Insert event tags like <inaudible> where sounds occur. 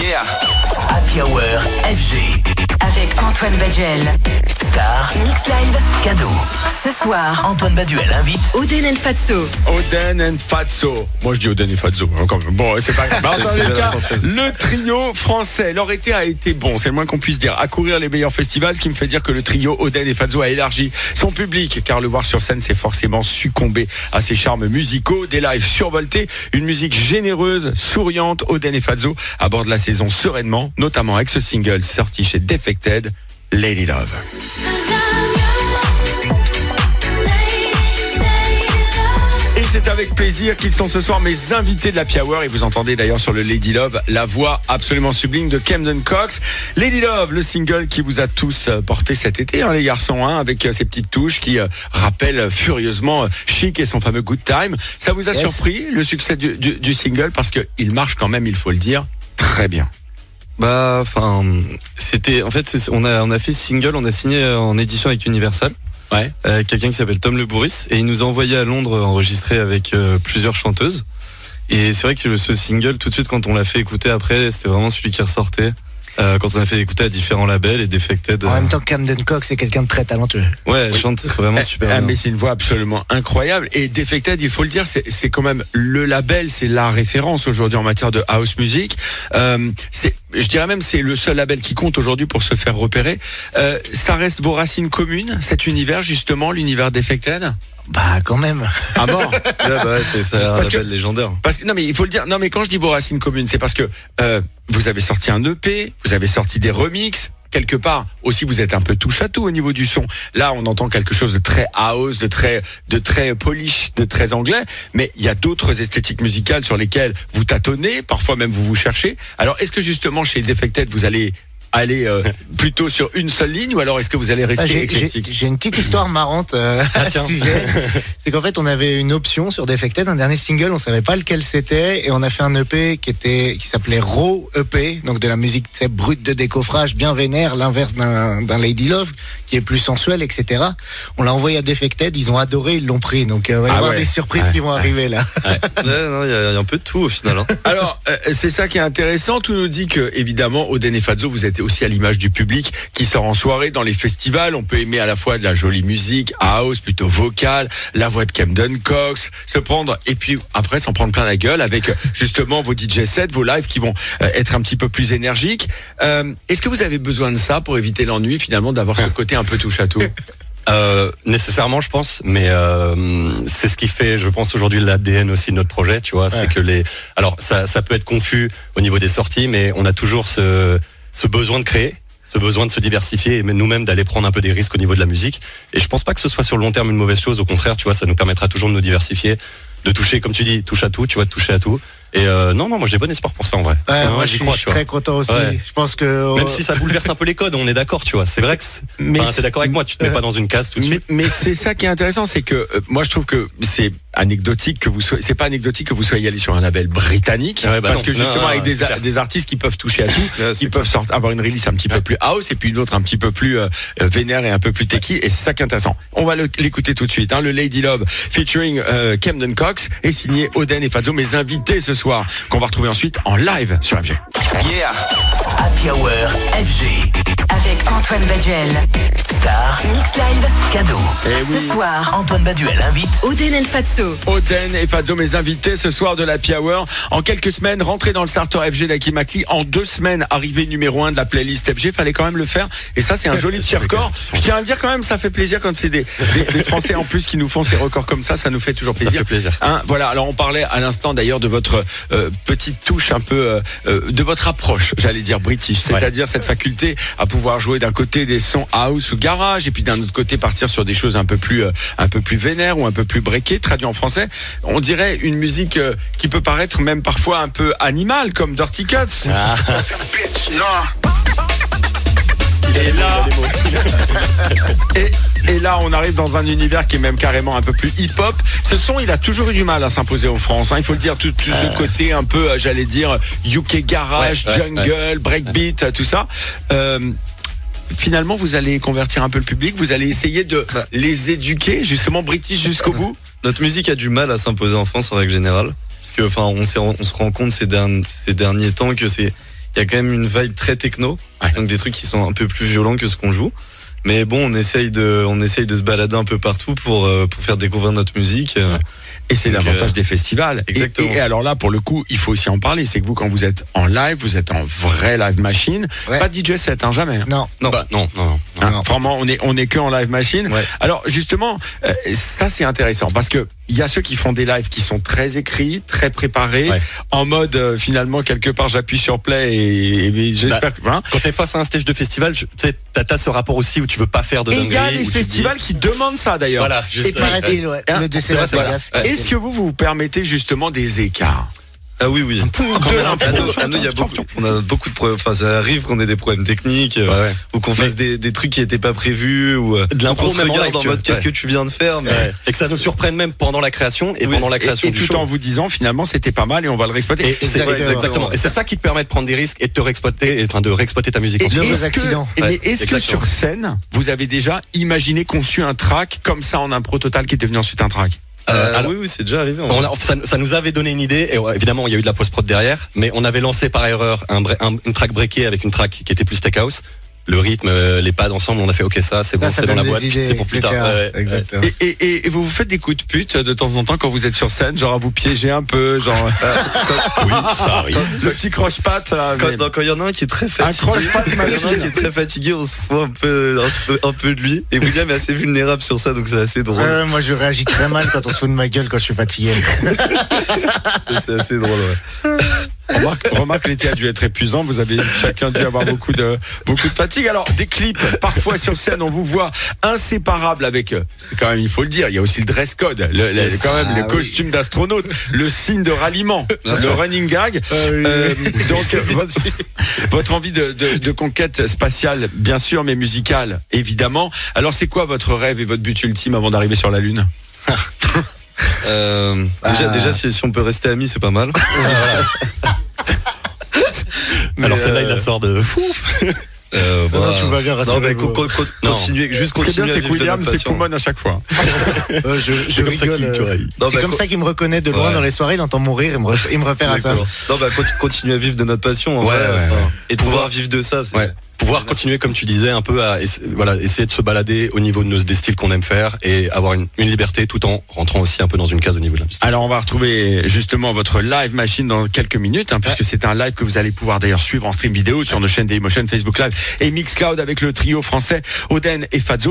Yeah. Happy Hour FG. Avec Antoine Baduel. Star. Mix Live. Cadeau. Ce soir, Antoine Baduel invite. Oden El Fatso. Oden and Fatso. Moi je dis Oden et Fatso. hein. Bon, c'est pas grave. <laughs> Cas, le trio français. Leur été a été bon, c'est le moins qu'on puisse dire. À courir les meilleurs festivals, ce qui me fait dire que le trio Oden et Fatso a élargi son public, car le voir sur scène, c'est forcément succomber à ses charmes musicaux. Des lives survoltés, une musique généreuse, souriante. Oden et Fatso abordent la saison sereinement, notamment avec ce single sorti chez Defected, Lady Love. Et c'est avec plaisir qu'ils sont ce soir mes invités de la Hour et vous entendez d'ailleurs sur le Lady Love la voix absolument sublime de Camden Cox. Lady Love, le single qui vous a tous euh, porté cet été, hein, les garçons, hein, avec euh, ces petites touches qui euh, rappellent furieusement euh, Chic et son fameux Good Time. Ça vous a Yes. surpris le succès du, du- du single? Parce que il marche quand même, il faut le dire, très bien. Bah, enfin, c'était. En fait, on a, on a fait ce single, on a signé en édition avec Universal. Ouais. Euh, Quelqu'un qui s'appelle Tom Le Bourris. Et il nous a envoyé à Londres enregistrer avec euh, plusieurs chanteuses. Et c'est vrai que ce single, tout de suite, quand on l'a fait écouter après, c'était vraiment celui qui ressortait. Euh, quand on a fait écouter à différents labels et Defected. En euh, même temps, Camden Cox c'est quelqu'un de très talentueux. ouais, elle chante vraiment super Ah, bien. mais c'est une voix absolument incroyable. Et Defected, il faut le dire, c'est c'est quand même le label, c'est la référence aujourd'hui en matière de house music. Euh, c'est, je dirais même, c'est le seul label qui compte aujourd'hui pour se faire repérer. Euh, ça reste vos racines communes, cet univers justement, l'univers Defected. Bah, quand même. À mort. Ouais, bah ouais, c'est c'est un que- label légendaire. Parce que non mais il faut le dire. Non mais quand je dis vos racines communes, c'est parce que euh, vous avez sorti un EP, vous avez sorti des remixes. Quelque part aussi, vous êtes un peu touche à tout au niveau du son. Là, on entend quelque chose de très house, de très, de très polish, de très anglais. Mais il y a d'autres esthétiques musicales sur lesquelles vous tâtonnez, parfois même vous vous cherchez. Alors, est-ce que justement chez Defected, vous allez aller euh, <laughs> plutôt sur une seule ligne, ou alors est-ce que vous allez Bah, rester J'ai j'ai- éclectique j'ai une petite histoire marrante euh, <laughs> à ce tiens. sujet. <laughs> C'est qu'en fait, on avait une option sur Defected, un dernier single, on savait pas lequel c'était, et on a fait un EP qui était qui s'appelait Raw EP, donc de la musique brute de décoffrage, bien vénère, l'inverse d'un d'un Lady Love, qui est plus sensuel, etc. On l'a envoyé à Defected, ils ont adoré, ils l'ont pris. Donc, euh, il va y Ah avoir ouais. des surprises Ouais, qui vont arriver là. Ouais, il y, a il y a un peu de tout au final. hein. Alors, euh, c'est ça qui est intéressant. Tout nous dit que, évidemment, Oden et Fazzo, vous êtes aussi à l'image du public qui sort en soirée dans les festivals. On peut aimer à la fois de la jolie musique, house, plutôt vocale, la voix de Camden Cox, se prendre, et puis après s'en prendre plein la gueule avec <laughs> justement vos DJ sets, vos lives qui vont euh, être un petit peu plus énergiques. Euh, Est-ce que vous avez besoin de ça pour éviter l'ennui, finalement, d'avoir ce côté un peu touche à tout? <laughs> Euh, nécessairement, je pense, mais euh, c'est ce qui fait, je pense, aujourd'hui l'ADN aussi de notre projet. Tu vois, Ouais. c'est que les, alors ça, ça peut être confus au niveau des sorties, mais on a toujours ce, ce besoin de créer, ce besoin de se diversifier et même nous-mêmes d'aller prendre un peu des risques au niveau de la musique. Et je pense pas que ce soit sur le long terme une mauvaise chose. Au contraire, tu vois, ça nous permettra toujours de nous diversifier, de toucher, comme tu dis, touche à tout. Tu vois, de toucher à tout. Et euh, non, non, moi j'ai bon espoir pour ça en vrai. Ouais, moi, j'y je suis, crois, je suis tu vois. très content aussi. Ouais. Je pense que Même si ça bouleverse un peu les codes, on est d'accord, tu vois. C'est vrai que, c'est- Mais enfin, t'es d'accord avec moi, tu te mets pas dans une case tout de Mais, suite. mais c'est ça qui est intéressant, c'est que euh, moi je trouve que c'est anecdotique que vous soyez, c'est pas anecdotique que vous soyez allé sur un label britannique, Ouais, bah parce non. que justement Non, avec des, des artistes qui peuvent toucher à tout, <laughs> qui peuvent sortir, avoir une release un petit peu plus house et puis une autre un petit peu plus euh, euh, vénère et un peu plus techie, et c'est ça qui est intéressant. On va l'écouter tout de suite. Hein, le Lady Love featuring euh, Camden Cox est signé Oden et Fazzo, mes invités ce qu'on va retrouver ensuite en live sur FG. FG. Avec Antoine Baduel. Star. Mix Live. Cadeau. Eh oui. Ce soir, Antoine Baduel invite. Oden El Fatso. Oden et Fazzo, mes invités ce soir de la Hour. En quelques semaines, rentrer dans le starter FG d'Aki Makli. En deux semaines, arrivé numéro un de la playlist FG. Fallait quand même le faire. Et ça, c'est un joli petit record. Je tiens à le dire quand même, ça fait plaisir quand c'est des, des, des Français en plus qui nous font ces records comme ça. Ça nous fait toujours Ça plaisir. fait plaisir. Hein, voilà, alors on parlait à l'instant d'ailleurs de votre euh, petite touche un peu, euh, euh, de votre approche, j'allais dire british, c'est-à-dire cette faculté à pouvoir jouer d'un côté des sons house ou garage et puis d'un autre côté partir sur des choses un peu plus, euh, un peu plus vénères ou un peu plus breakées, traduit en français. On dirait une musique euh, qui peut paraître même parfois un peu animale comme Dirty Cuts. Et là, <laughs> et, et là, on arrive dans un univers qui est même carrément un peu plus hip-hop. Ce son, il a toujours eu du mal à s'imposer en France. hein. Il faut le dire, tout, tout ce côté un peu, euh, j'allais dire, UK garage, Ouais, ouais, jungle, breakbeat, tout ça. Euh, finalement, vous allez convertir un peu le public. Vous allez essayer de les éduquer, justement, british jusqu'au bout. Notre musique a du mal à s'imposer en France en règle générale. Parce que, enfin, on, se rend compte ces, derni- ces derniers temps que c'est, il y a quand même une vibe très techno, Ouais. donc des trucs qui sont un peu plus violents que ce qu'on joue. Mais bon, on essaye de, on essaye de se balader un peu partout pour euh, pour faire découvrir notre musique. euh. Et c'est l'avantage euh, des festivals. Et- exactement. Et, et alors là, pour le coup, il faut aussi en parler. C'est que vous, quand vous êtes en live, vous êtes en vrai live machine. Ouais. Pas DJ set, hein, jamais. hein. Non, Non. Bah, non, non, non. Hein, Non. Vraiment, on est on est que en live machine. Ouais. Alors justement, euh, ça c'est intéressant parce que il y a ceux qui font des lives qui sont très écrits, très préparés, Ouais. en mode euh, finalement quelque part j'appuie sur play et, et j'espère que. hein. Quand t'es face à un stage de festival, tu t'as ce rapport aussi où tu veux pas faire de Et il y a des dis- festivals qui demandent ça d'ailleurs. Voilà, juste Et ouais. Hein, le décès voilà. Est-ce que vous vous permettez justement des écarts? Ah oui, oui. De l'impro. À nous, à nous, il y a beaucoup, on a beaucoup de problèmes. Enfin, ça arrive qu'on ait des problèmes techniques, euh, Ouais, ouais. ou qu'on fasse des, des trucs qui n'étaient pas prévus, ou euh, De l'impro même en regarde en mode qu'est-ce Ouais. que tu viens de faire, mais Ouais. Et que ça nous surprenne même pendant la création et Oui. pendant la création et du tout show. en vous disant finalement c'était pas mal et on va le réexploiter. Et c'est Exactement. ouais, exactement. Et c'est ça qui te permet de prendre des risques et de te réexploiter, et, enfin de réexploiter ta musique. Est-ce que, mais est-ce que sur scène, vous avez déjà imaginé, conçu un track comme ça en impro total qui est devenu ensuite un track? Euh, alors- oui, oui, c'est déjà arrivé. On a- ça, ça nous avait donné une idée et ouais, évidemment il y a eu de la post prod derrière, mais on avait lancé par erreur un- une track breakée avec une track qui était plus tech house. Le rythme, euh, les pads ensemble, on a fait ok ça, c'est bon, c'est dans la boîte, c'est pour plus tard. Ouais, ouais. Et, et- et- et vous vous faites des coups de pute de temps en temps quand vous êtes sur scène, genre à vous piéger un peu, genre <laughs> Oui, ça arrive. le petit croche-patte. là, Quand mais- quand il y en a un qui est très fatigué, croche-patte il <laughs> y en a un qui est très fatigué, on se fout un peu, un peu, un peu de lui. Et William est assez vulnérable sur ça, donc c'est assez drôle. Ouais, moi je réagis très mal quand on se fout de ma gueule quand je suis fatigué. <laughs> C'est assez drôle. Ouais. Remarque, remarque l'été a dû être épuisant. Vous avez chacun dû avoir beaucoup de beaucoup de fatigue. Alors des clips, parfois sur scène, on vous voit inséparable avec. euh, C'est quand même, il faut le dire. Il y a aussi le dress code, le, le- quand même Ah le oui. costume d'astronaute, le signe de ralliement, Bien le sûr. running gag. Euh, donc <laughs> euh, votre, votre envie de, de- de conquête spatiale, bien sûr, mais musicale, évidemment. Alors c'est quoi votre rêve et votre but ultime avant d'arriver sur la lune? <laughs> Euh, déjà, Ah. déjà si, si on peut rester amis, c'est pas mal. <laughs> Mais, Alors celle-là, il euh, la sort de fou. <laughs> euh, Non, bah, non, tout va bien, Non, mais rassurez-vous. co- co- co- Non. continuer, juste Ce qui est bien, continuer à c'est que William, à chaque fois. <laughs> Euh, je je comme ça rigole. qu'il- tu euh, Non, C'est bah, comme co- ça qu'il me reconnaît de loin Ouais. dans les soirées, il entend mourir, il me, re- il me repère à ça. Non, bah, conti- continuer à vivre de notre passion. en Ouais, vrai, ouais, enfin, ouais. Et de pouvoir vivre de ça. c'est- Ouais. Pouvoir continuer, comme tu disais, un peu à essa- voilà, essayer de se balader au niveau de nos, des styles qu'on aime faire et avoir une, une liberté tout en rentrant aussi un peu dans une case au niveau de la musique. Alors on va retrouver justement votre live machine dans quelques minutes, hein, puisque c'est un live que vous allez pouvoir d'ailleurs suivre en stream vidéo sur nos chaînes Dailymotion, Facebook Live et Mixcloud avec le trio français Oden et Fazzo.